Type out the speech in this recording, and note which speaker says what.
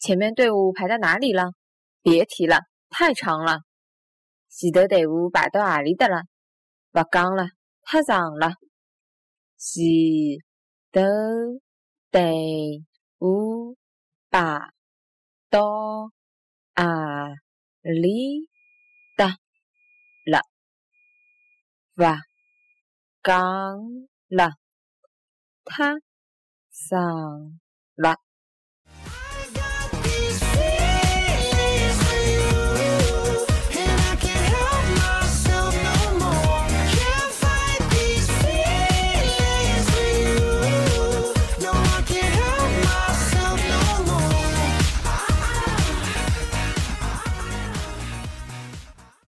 Speaker 1: 前面队伍排到哪里了？别提了，太长了，洗的得五百多阿里的了，不讲了，太长了，挤得得五百多阿里的。và con là thác sàng đặt